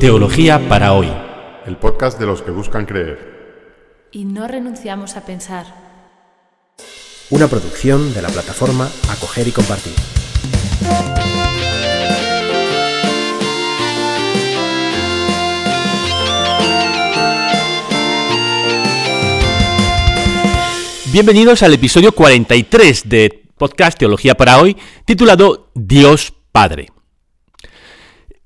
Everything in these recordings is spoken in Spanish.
Teología para hoy. El podcast de los que buscan creer. Y no renunciamos a pensar. Una producción de la plataforma Acoger y Compartir. Bienvenidos al episodio 43 de Podcast Teología para hoy, titulado Dios Padre.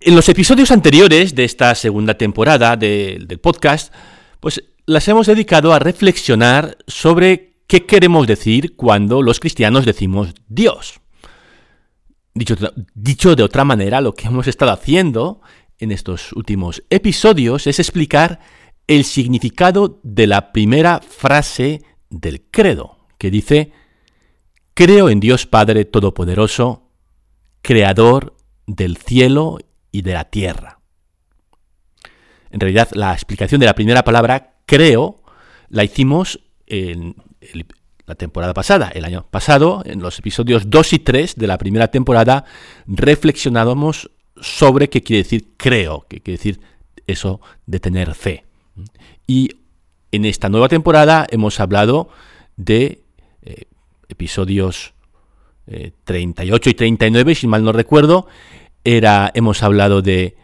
En los episodios anteriores de esta segunda temporada del podcast, pues las hemos dedicado a reflexionar sobre qué queremos decir cuando los cristianos decimos Dios. Dicho, dicho de otra manera, lo que hemos estado haciendo en estos últimos episodios es explicar el significado de la primera frase del credo, que dice, Creo en Dios Padre Todopoderoso, Creador del cielo y de la tierra. En realidad, la explicación de la primera palabra, creo, la hicimos en la temporada pasada. El año pasado, en los episodios 2 y 3 de la primera temporada, reflexionábamos sobre qué quiere decir creo, qué quiere decir eso de tener fe. Y en esta nueva temporada hemos hablado de eh, episodios 38 eh, y 39, si mal no recuerdo, era, hemos hablado de,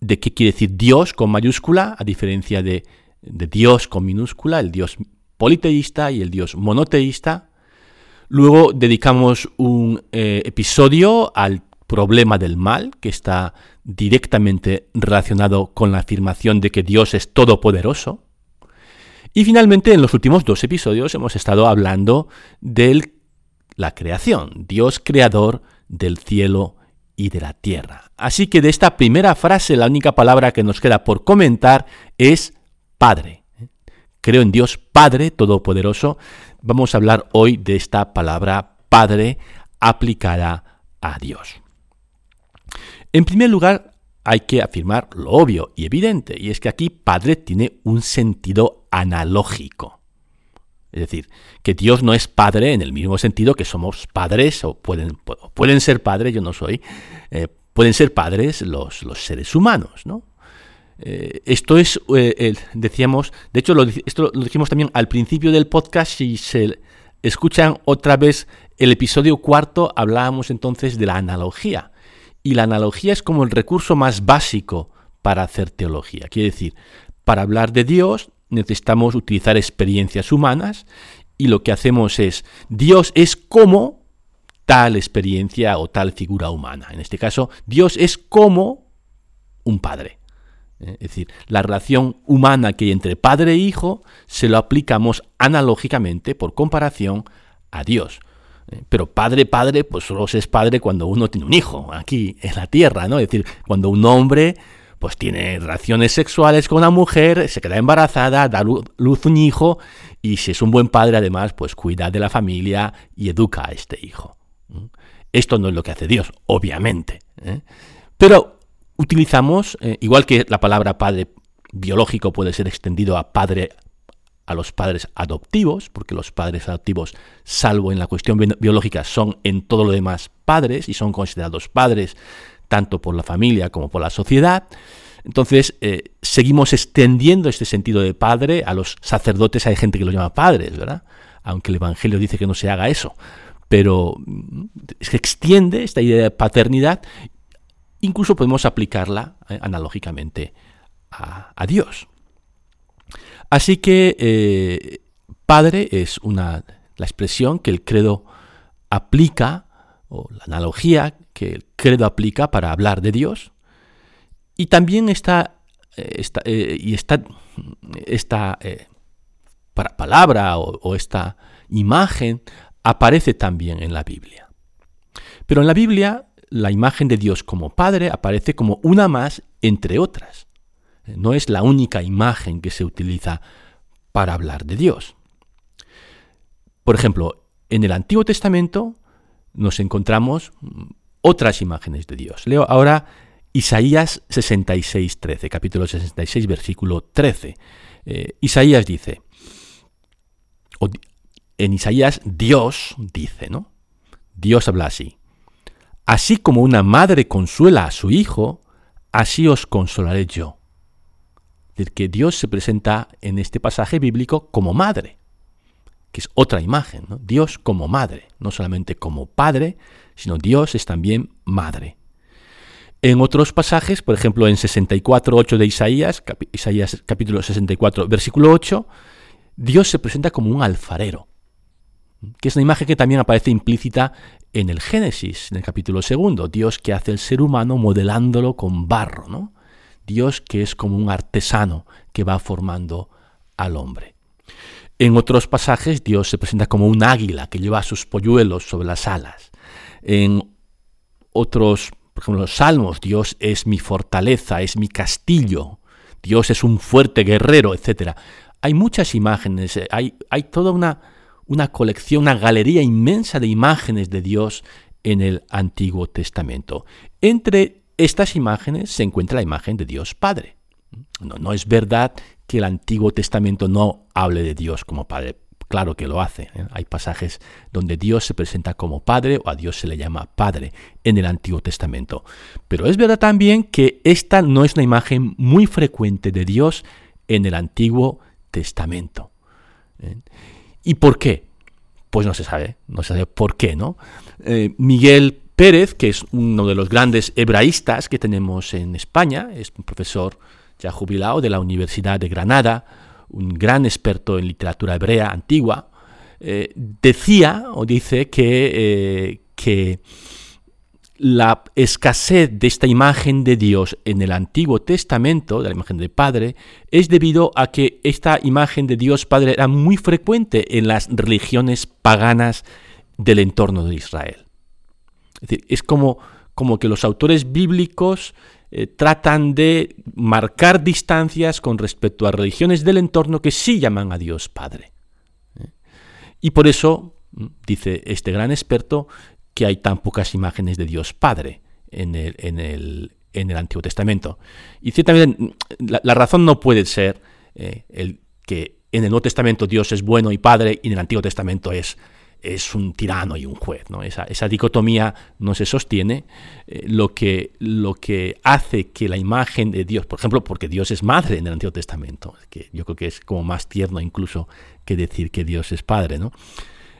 de qué quiere decir Dios con mayúscula, a diferencia de, de Dios con minúscula, el Dios politeísta y el Dios monoteísta. Luego dedicamos un eh, episodio al problema del mal, que está directamente relacionado con la afirmación de que Dios es todopoderoso. Y finalmente, en los últimos dos episodios hemos estado hablando de la creación, Dios creador del cielo y de la tierra. Así que de esta primera frase la única palabra que nos queda por comentar es Padre. Creo en Dios Padre Todopoderoso. Vamos a hablar hoy de esta palabra Padre aplicada a Dios. En primer lugar, hay que afirmar lo obvio y evidente, y es que aquí Padre tiene un sentido analógico. Es decir, que Dios no es padre en el mismo sentido que somos padres, o pueden, pueden ser padres, yo no soy, eh, pueden ser padres los, los seres humanos, ¿no? Eh, esto es, eh, decíamos, de hecho, esto lo dijimos también al principio del podcast, si se escuchan otra vez el episodio cuarto, hablábamos entonces de la analogía. Y la analogía es como el recurso más básico para hacer teología. Quiere decir, para hablar de Dios necesitamos utilizar experiencias humanas y lo que hacemos es, Dios es como tal experiencia o tal figura humana. En este caso, Dios es como un padre. ¿eh? Es decir, la relación humana que hay entre padre e hijo se lo aplicamos analógicamente, por comparación, a Dios. ¿eh? Pero padre, padre, pues solo es padre cuando uno tiene un hijo, aquí en la tierra, ¿no? Es decir, cuando un hombre pues tiene relaciones sexuales con una mujer, se queda embarazada, da luz un hijo y si es un buen padre además, pues cuida de la familia y educa a este hijo. Esto no es lo que hace Dios, obviamente. ¿eh? Pero utilizamos, eh, igual que la palabra padre biológico puede ser extendido a padre a los padres adoptivos, porque los padres adoptivos, salvo en la cuestión biológica, son en todo lo demás padres y son considerados padres tanto por la familia como por la sociedad. Entonces, eh, seguimos extendiendo este sentido de padre a los sacerdotes, hay gente que lo llama padres, ¿verdad? Aunque el Evangelio dice que no se haga eso. Pero mm, se extiende esta idea de paternidad, incluso podemos aplicarla eh, analógicamente a, Dios. Así que eh, padre es una, la expresión que el credo aplica, o la analogía que el credo aplica para hablar de Dios. Y también está, eh, eh, y esta, eh, palabra o, esta imagen aparece también en la Biblia. Pero en la Biblia la imagen de Dios como Padre aparece como una más entre otras. No es la única imagen que se utiliza para hablar de Dios. Por ejemplo, en el Antiguo Testamento nos encontramos otras imágenes de Dios. Leo ahora Isaías 66, 13, capítulo 66, versículo 13. Eh, Isaías dice, en Isaías Dios dice, ¿no? Dios habla así. así como una madre consuela a su hijo, así os consolaré yo. Es decir, que Dios se presenta en este pasaje bíblico como madre, que es otra imagen, Dios como madre, no solamente como padre, sino Dios es también madre. En otros pasajes, por ejemplo en 64.8 de Isaías, Isaías capítulo 64, versículo 8, Dios se presenta como un alfarero, que es una imagen que también aparece implícita en el Génesis, en el capítulo segundo, Dios que hace el ser humano modelándolo con barro, ¿no? Dios que es como un artesano que va formando al hombre. En otros pasajes Dios se presenta como un águila que lleva sus polluelos sobre las alas. En otros, por ejemplo, los salmos, Dios es mi fortaleza, es mi castillo, Dios es un fuerte guerrero, etc. Hay muchas imágenes, eh, hay, hay toda una, una colección, una galería inmensa de imágenes de Dios en el Antiguo Testamento. Entre estas imágenes se encuentra la imagen de Dios Padre. No, no es verdad que el Antiguo Testamento no hable de Dios como Padre. Claro que lo hace. ¿eh? Hay pasajes donde Dios se presenta como Padre o a Dios se le llama Padre en el Antiguo Testamento. Pero es verdad también que esta no es una imagen muy frecuente de Dios en el Antiguo Testamento. ¿eh? ¿Y por qué? Pues no se sabe, no se sabe por qué, ¿no? Eh, Miguel Pérez, que es uno de los grandes hebraístas que tenemos en España, es un profesor ya jubilado de la Universidad de Granada, un gran experto en literatura hebrea antigua, eh, decía o dice que, eh, que la escasez de esta imagen de Dios en el Antiguo Testamento, de la imagen del Padre, es debido a que esta imagen de Dios Padre era muy frecuente en las religiones paganas del entorno de Israel. Es decir, es como, como que los autores bíblicos eh, tratan de marcar distancias con respecto a religiones del entorno que sí llaman a Dios Padre. ¿eh? Y por eso, mm, dice este gran experto, que hay tan pocas imágenes de Dios Padre en el, en el, en el Antiguo Testamento. Y ciertamente mm, la, razón no puede ser eh, el que en el Nuevo Testamento Dios es bueno y Padre y en el Antiguo Testamento es, es un tirano y un juez. ¿no? Esa, esa dicotomía no se sostiene. Eh, lo, que, lo que hace que la imagen de Dios, por ejemplo, porque Dios es madre en el Antiguo Testamento, que yo creo que es como más tierno incluso que decir que Dios es padre. ¿no?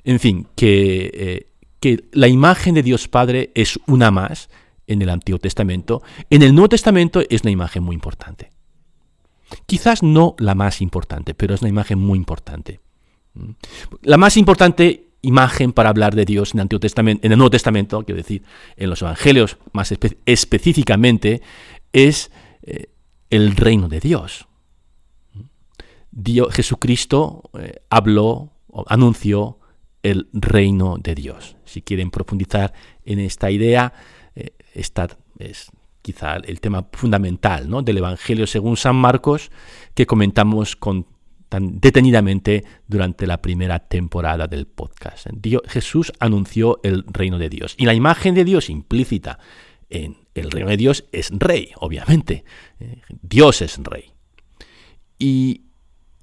En fin, que eh, que la imagen de Dios Padre es una más en el Antiguo Testamento. En el Nuevo Testamento es una imagen muy importante. Quizás no la más importante, pero es una imagen muy importante. Mm. La más importante imagen para hablar de Dios en el, Nuevo Testamento, quiero decir, en los Evangelios más específicamente, es eh, el reino de Dios. Dios Jesucristo eh, habló, anunció el reino de Dios. Si quieren profundizar en esta idea, eh, es quizá el tema fundamental ¿no? del Evangelio según San Marcos que comentamos con, tan detenidamente durante la primera temporada del podcast. Jesús anunció el reino de Dios y la imagen de Dios implícita en el reino de Dios es rey, obviamente. Eh, Dios es rey. Y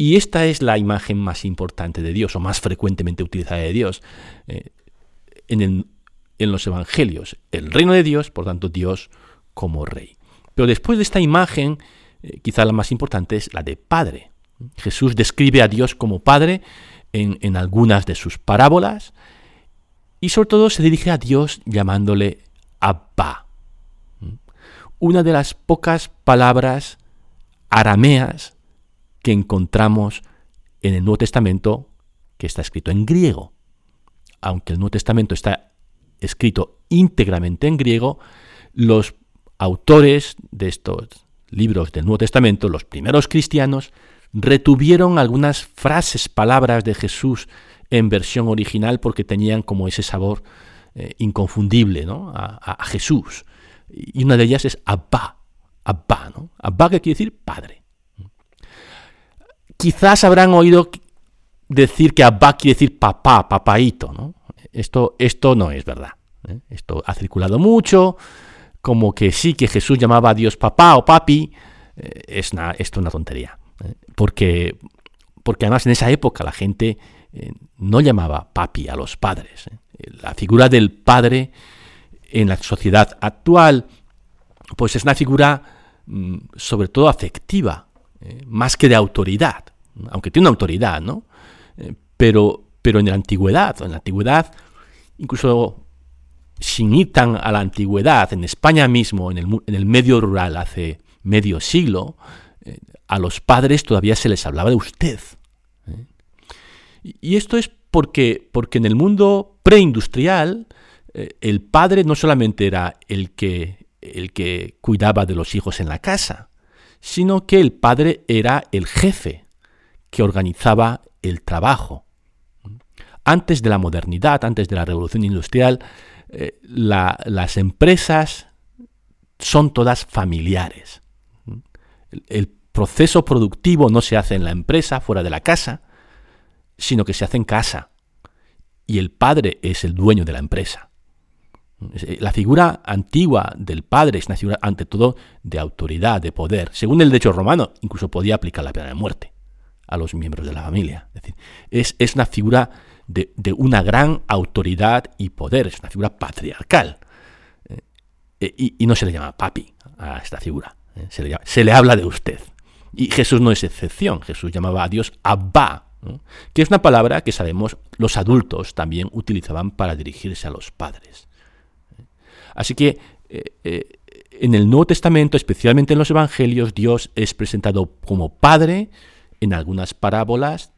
y esta es la imagen más importante de Dios, o más frecuentemente utilizada de Dios eh, en, los evangelios. El reino de Dios, por tanto, Dios como rey. Pero después de esta imagen, eh, quizá la más importante es la de Padre. Jesús describe a Dios como Padre en, algunas de sus parábolas y sobre todo se dirige a Dios llamándole Abba. Una de las pocas palabras arameas que encontramos en el Nuevo Testamento que está escrito en griego. Aunque el Nuevo Testamento está escrito íntegramente en griego, los autores de estos libros del Nuevo Testamento, los primeros cristianos, retuvieron algunas frases, palabras de Jesús en versión original porque tenían como ese sabor eh, inconfundible ¿no? a, Jesús. Y una de ellas es Abba, Abba, ¿no? Abba que quiere decir padre. Quizás habrán oído decir que Abba quiere decir papá, papaito, ¿no? Esto, esto no es verdad. ¿eh? Esto ha circulado mucho, como que sí, que Jesús llamaba a Dios papá o papi, eh, es esto es una tontería. ¿Eh? Porque, porque además en esa época la gente no llamaba papi a los padres. La figura del padre en la sociedad actual, pues es una figura mm, sobre todo afectiva, eh, más que de autoridad, aunque tiene una autoridad, ¿no? Eh, pero, pero en la antigüedad, en la antigüedad, incluso sin ir a la antigüedad, en España mismo, en el, en el medio rural hace medio siglo, eh, a los padres todavía se les hablaba de usted. Y esto es porque, porque en el mundo preindustrial, el padre no solamente era el que, el que cuidaba de los hijos en la casa, sino que el padre era el jefe que organizaba el trabajo. Antes de la modernidad, antes de la revolución industrial, eh, las empresas son todas familiares. El, proceso productivo no se hace en la empresa, fuera de la casa, sino que se hace en casa. Y el padre es el dueño de la empresa. Eh, la figura antigua del padre es una figura ante todo de autoridad, de poder. Según el derecho romano, incluso podía aplicar la pena de muerte a los miembros de la familia. Es, decir, es, una figura de, una gran autoridad y poder, es una figura patriarcal. Eh, eh, y, no se le llama papi a esta figura, se, le se, le habla de usted. Y Jesús no es excepción, Jesús llamaba a Dios Abba, que es una palabra que sabemos los adultos también utilizaban para dirigirse a los padres. Así que eh, eh, en el Nuevo Testamento, especialmente en los Evangelios, Dios es presentado como Padre en algunas parábolas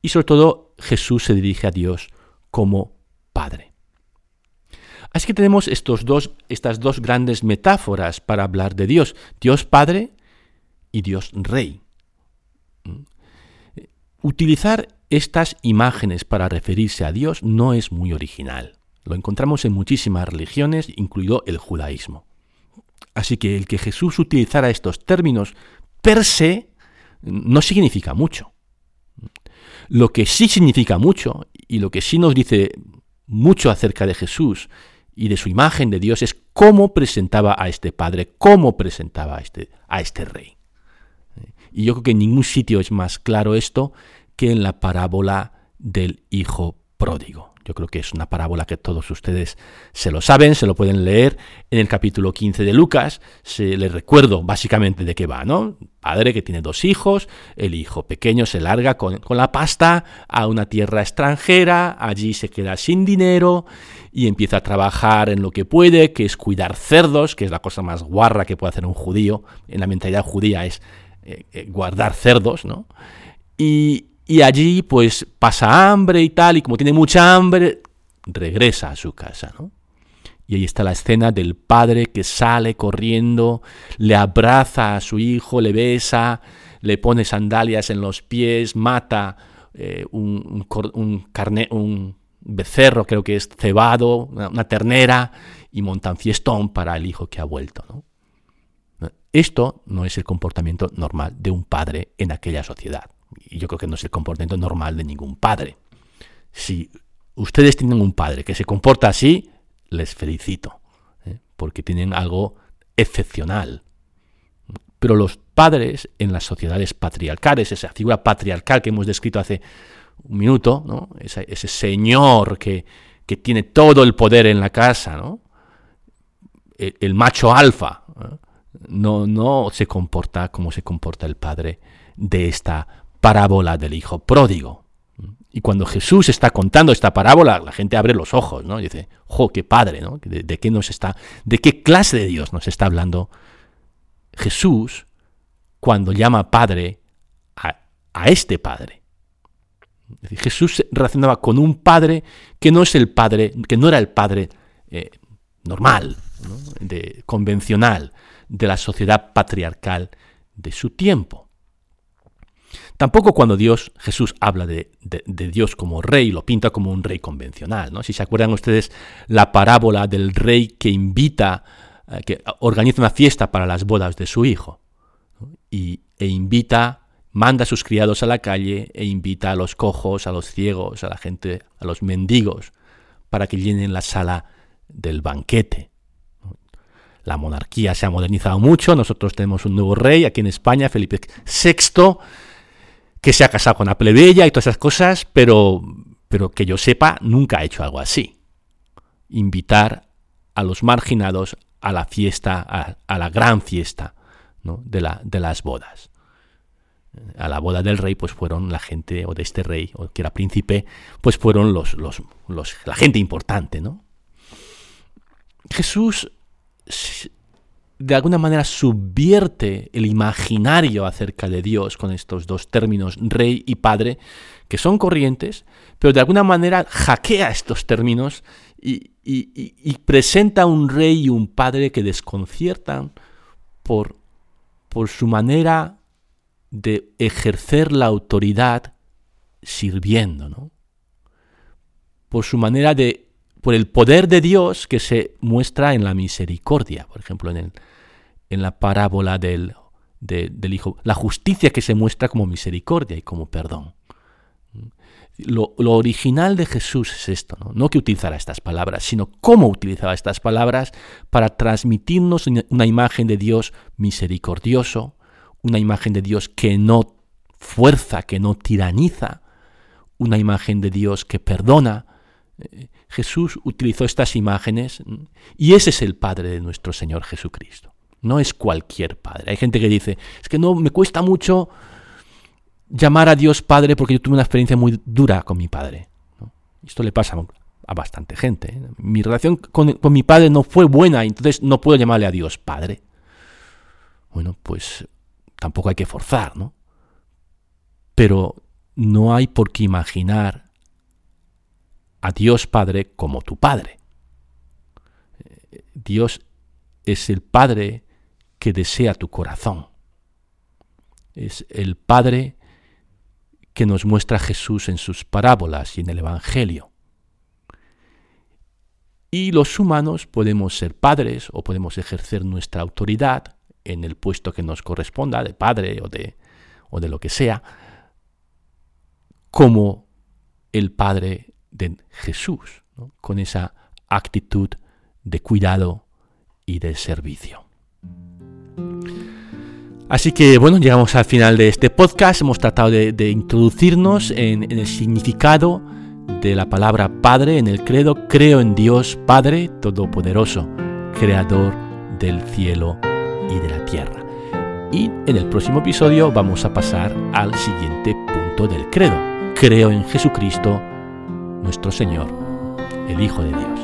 y sobre todo Jesús se dirige a Dios como Padre. Así que tenemos estos dos, estas dos grandes metáforas para hablar de Dios, Dios Padre y Dios Rey. Utilizar estas imágenes para referirse a Dios no es muy original. Lo encontramos en muchísimas religiones, incluido el judaísmo. Así que el que Jesús utilizara estos términos per se no significa mucho. Lo que sí significa mucho y lo que sí nos dice mucho acerca de Jesús y de su imagen de Dios es cómo presentaba a este Padre, cómo presentaba a este, a este Rey. Y yo creo que en ningún sitio es más claro esto que en la parábola del Hijo Pródigo. Yo creo que es una parábola que todos ustedes se lo saben, se lo pueden leer en el capítulo 15 de Lucas. Se les recuerdo básicamente de qué va, ¿no? Padre que tiene dos hijos, el hijo pequeño se larga con, con la pasta a una tierra extranjera, allí se queda sin dinero y empieza a trabajar en lo que puede, que es cuidar cerdos, que es la cosa más guarra que puede hacer un judío. En la mentalidad judía es eh, eh, guardar cerdos, ¿no? Y, y allí pues pasa hambre y tal, y como tiene mucha hambre, regresa a su casa, ¿no? Y ahí está la escena del padre que sale corriendo, le abraza a su hijo, le besa, le pone sandalias en los pies, mata eh, un, un, becerro, creo que es cebado, una, ternera, y monta un fiestón para el hijo que ha vuelto. ¿no? Esto no es el comportamiento normal de un padre en aquella sociedad y yo creo que no es el comportamiento normal de ningún padre. Si ustedes tienen un padre que se comporta así, les felicito, ¿eh? porque tienen algo excepcional. Pero los padres en las sociedades patriarcales, esa figura patriarcal que hemos descrito hace un minuto, ¿no? ese, señor que, que, tiene todo el poder en la casa, ¿no? el, macho alfa, no, no se comporta como se comporta el padre de esta parábola del hijo pródigo. Y cuando Jesús está contando esta parábola, la gente abre los ojos, ¿no? Y dice, ¡jo, qué padre, ¿no? ¿De, qué nos está, de qué clase de Dios nos está hablando Jesús cuando llama padre a, este padre? Jesús relacionaba con un padre que no es el padre, que no era el padre eh, normal, de, convencional de la sociedad patriarcal de su tiempo. Tampoco cuando Dios, Jesús habla de, Dios como rey, lo pinta como un rey convencional. ¿no? Si se acuerdan ustedes la parábola del rey que invita, eh, que organiza una fiesta para las bodas de su hijo. Y, e invita, manda a sus criados a la calle e invita a los cojos, a los ciegos, a la gente, a los mendigos, para que llenen la sala del banquete. La monarquía se ha modernizado mucho, nosotros tenemos un nuevo rey aquí en España, Felipe VI, que se ha casado con la plebeya y todas esas cosas, pero, pero que yo sepa, nunca ha hecho algo así. Invitar a los marginados a la fiesta, a, la gran fiesta de, la, de las bodas. A la boda del rey, pues fueron la gente, o de este rey, o que era príncipe, pues fueron los, los, los la gente importante, ¿no? Jesús de alguna manera subvierte el imaginario acerca de Dios con estos dos términos, rey y padre, que son corrientes, pero de alguna manera hackea estos términos y, presenta un rey y un padre que desconciertan por, por su manera de ejercer la autoridad sirviendo, ¿no? por su manera de por el poder de Dios que se muestra en la misericordia, por ejemplo, en, el, en la parábola del, del Hijo, la justicia que se muestra como misericordia y como perdón. Lo, original de Jesús es esto, ¿no? no que utilizara estas palabras, sino cómo utilizaba estas palabras para transmitirnos una imagen de Dios misericordioso, una imagen de Dios que no fuerza, que no tiraniza, una imagen de Dios que perdona, Jesús utilizó estas imágenes y ese es el Padre de nuestro Señor Jesucristo. No es cualquier Padre. Hay gente que dice, es que no, me cuesta mucho llamar a Dios Padre porque yo tuve una experiencia muy dura con mi Padre. Esto le pasa a bastante gente. ¿eh? Mi relación con, con mi Padre no fue buena, entonces no puedo llamarle a Dios Padre. Bueno, pues tampoco hay que forzar, ¿no? Pero no hay por qué imaginar a Dios Padre como tu Padre. Dios es el Padre que desea tu corazón. Es el Padre que nos muestra Jesús en sus parábolas y en el Evangelio. Y los humanos podemos ser padres o podemos ejercer nuestra autoridad en el puesto que nos corresponda, de padre o de, o de lo que sea, como el Padre de Jesús, con esa actitud de cuidado y de servicio. Así que bueno, llegamos al final de este podcast. Hemos tratado de, introducirnos en, en, el significado de la palabra Padre en el credo. Creo en Dios Padre Todopoderoso, Creador del cielo y de la tierra. Y en el próximo episodio vamos a pasar al siguiente punto del credo. Creo en Jesucristo, nuestro Señor, el Hijo de Dios.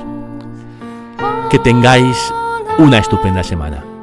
Que tengáis una estupenda semana.